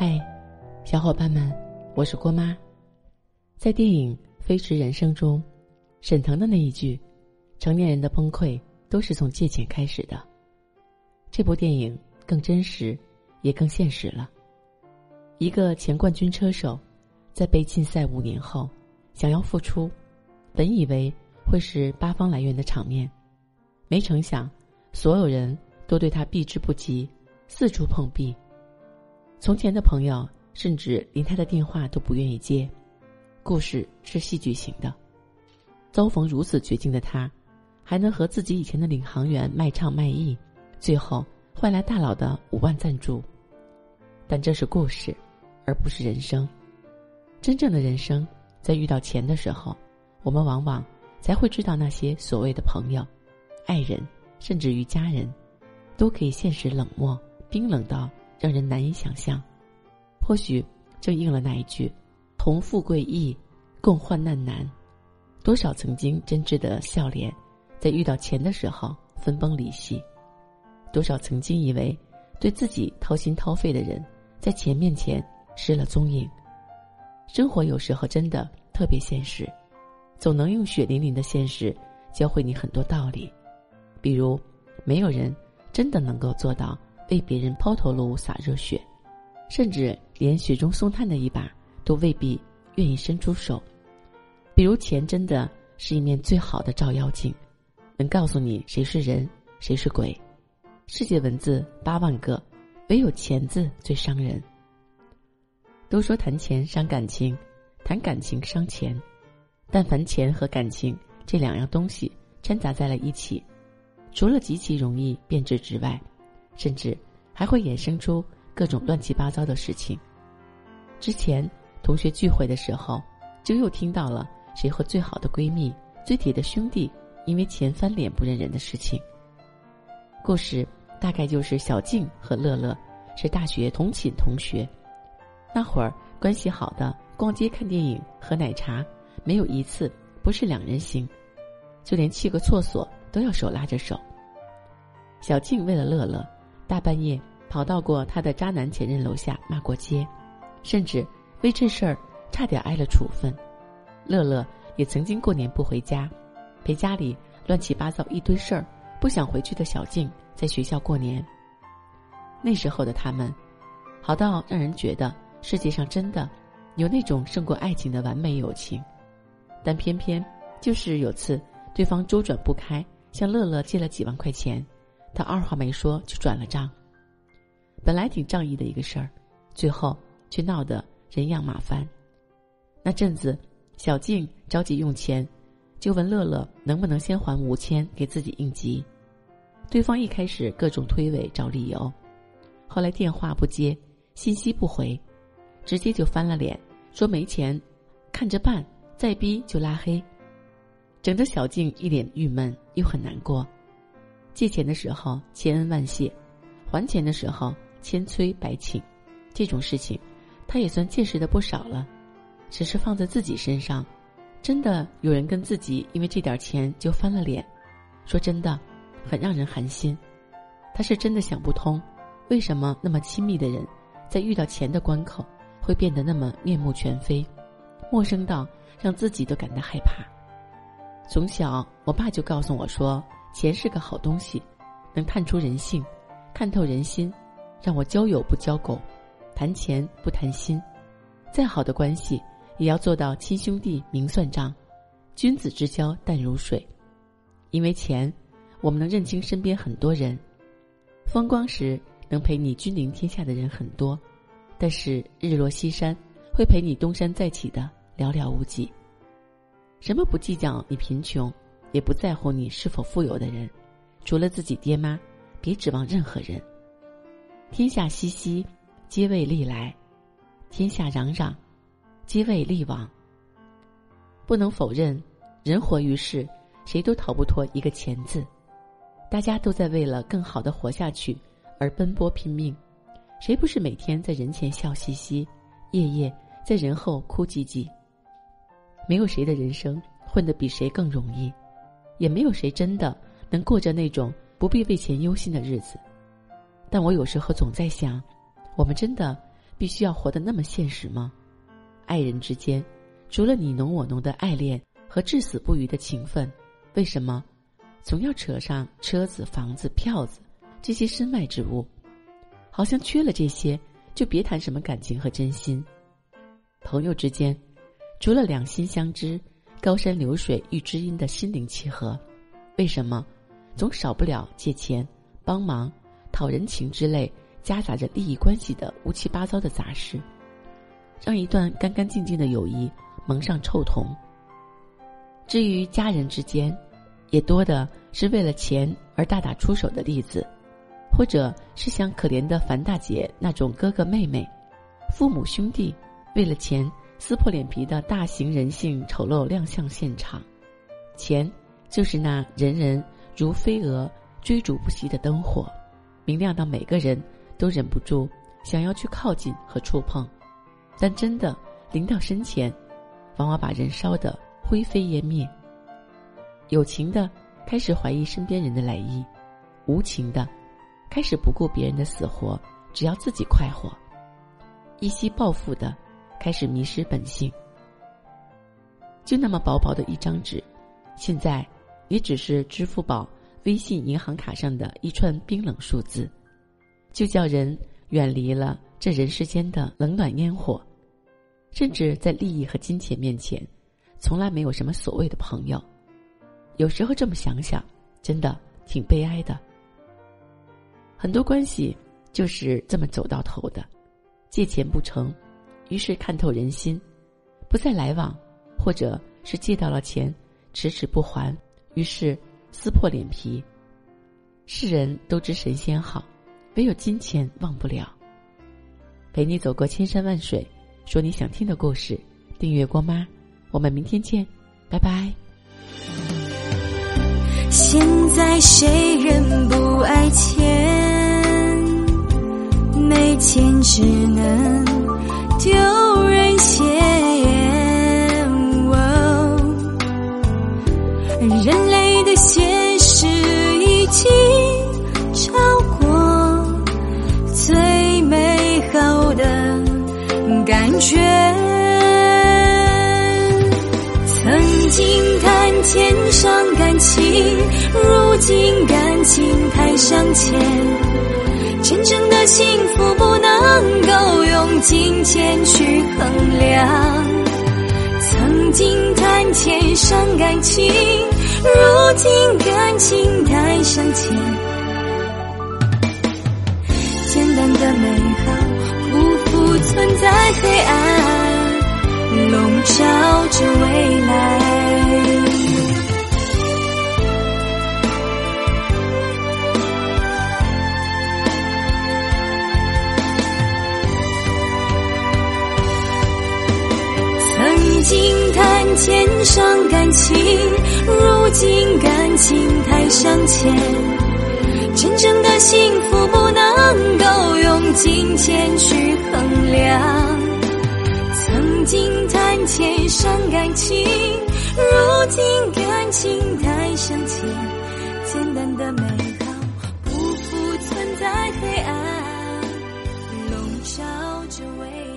嗨，小伙伴们，我是郭妈。在电影《飞驰人生》中，沈腾的那一句“成年人的崩溃都是从借钱开始的”，这部电影更真实，也更现实了。一个前冠军车手，在被禁赛五年后，想要复出，本以为会是八方来援的场面，没成想，所有人都对他避之不及，四处碰壁。从前的朋友甚至连他的电话都不愿意接，故事是戏剧型的。遭逢如此绝境的他，还能和自己以前的领航员卖唱卖艺，最后换来大佬的五万赞助。但这是故事，而不是人生。真正的人生，在遇到钱的时候，我们往往才会知道那些所谓的朋友、爱人，甚至于家人，都可以现实冷漠、冰冷到。让人难以想象，或许正应了那一句：“同富贵易，共患难难。”多少曾经真挚的笑脸，在遇到钱的时候分崩离析；多少曾经以为对自己掏心掏肺的人，在钱面前失了踪影。生活有时候真的特别现实，总能用血淋淋的现实教会你很多道理。比如，没有人真的能够做到。为别人抛头颅洒热血，甚至连雪中送炭的一把都未必愿意伸出手。比如，钱真的是一面最好的照妖镜，能告诉你谁是人，谁是鬼。世界文字八万个，唯有钱字最伤人。都说谈钱伤感情，谈感情伤钱，但凡钱和感情这两样东西掺杂在了一起，除了极其容易变质之外，甚至还会衍生出各种乱七八糟的事情。之前同学聚会的时候，就又听到了谁和最好的闺蜜、最铁的兄弟因为钱翻脸不认人的事情。故事大概就是小静和乐乐是大学同寝同学，那会儿关系好的逛街、看电影、喝奶茶，没有一次不是两人行，就连去个厕所都要手拉着手。小静为了乐乐。大半夜跑到过他的渣男前任楼下骂过街，甚至为这事儿差点挨了处分。乐乐也曾经过年不回家，陪家里乱七八糟一堆事儿不想回去的小静在学校过年。那时候的他们，好到让人觉得世界上真的有那种胜过爱情的完美友情。但偏偏就是有次对方周转不开，向乐乐借了几万块钱。他二话没说就转了账。本来挺仗义的一个事儿，最后却闹得人仰马翻。那阵子，小静着急用钱，就问乐乐能不能先还五千给自己应急。对方一开始各种推诿找理由，后来电话不接，信息不回，直接就翻了脸，说没钱，看着办，再逼就拉黑，整得小静一脸郁闷又很难过。借钱的时候千恩万谢，还钱的时候千催百请，这种事情，他也算见识的不少了。只是放在自己身上，真的有人跟自己因为这点钱就翻了脸，说真的，很让人寒心。他是真的想不通，为什么那么亲密的人，在遇到钱的关口，会变得那么面目全非，陌生到让自己都感到害怕。从小，我爸就告诉我说。钱是个好东西，能探出人性，看透人心，让我交友不交狗，谈钱不谈心。再好的关系，也要做到亲兄弟明算账，君子之交淡如水。因为钱，我们能认清身边很多人。风光时能陪你君临天下的人很多，但是日落西山，会陪你东山再起的寥寥无几。什么不计较你贫穷？也不在乎你是否富有的人，除了自己爹妈，别指望任何人。天下熙熙，皆为利来；天下攘攘，皆为利往。不能否认，人活于世，谁都逃不脱一个“钱”字。大家都在为了更好的活下去而奔波拼命，谁不是每天在人前笑嘻嘻，夜夜在人后哭唧唧？没有谁的人生混得比谁更容易。也没有谁真的能过着那种不必为钱忧心的日子，但我有时候总在想，我们真的必须要活得那么现实吗？爱人之间，除了你侬我侬的爱恋和至死不渝的情分，为什么总要扯上车子、房子、票子这些身外之物？好像缺了这些，就别谈什么感情和真心。朋友之间，除了两心相知、高山流水遇知音的心灵契合，为什么总少不了借钱、帮忙、讨人情之类夹杂着利益关系的乌七八糟的杂事，让一段干干净净的友谊蒙上臭铜？至于家人之间，也多的是为了钱而大打出手的例子，或者是像可怜的樊大姐那种哥哥妹妹、父母兄弟。为了钱撕破脸皮的大型人性丑陋亮相现场，钱就是那人人如飞蛾追逐不息的灯火，明亮到每个人都忍不住想要去靠近和触碰，但真的临到身前，往往把人烧得灰飞烟灭。有情的开始怀疑身边人的来意，无情的开始不顾别人的死活，只要自己快活，一夕暴富的。开始迷失本性，就那么薄薄的一张纸，现在也只是支付宝、微信银行卡上的一串冰冷数字，就叫人远离了这人世间的冷暖烟火，甚至在利益和金钱面前，从来没有什么所谓的朋友。有时候这么想想，真的挺悲哀的。很多关系就是这么走到头的，借钱不成。于是看透人心，不再来往，或者是借到了钱，迟迟不还，于是撕破脸皮。世人都知神仙好，唯有金钱忘不了。陪你走过千山万水，说你想听的故事。订阅郭妈，我们明天见，拜拜。现在谁人不爱钱？没钱只能。丢人现眼，人类的现实已经超过最美好的感觉。曾经谈天伤感情，如今感情太伤钱。真正的幸福不金钱去衡量，曾经谈钱伤感情，如今感情太伤钱。简单的美好不复存在黑暗，笼罩着未来。轻叹欠上感情，如今感情太伤钱，真正的幸福不能够用金钱去衡量。曾经谈钱伤感情，如今感情太伤钱，简单的美好不复存在黑暗笼罩着未来。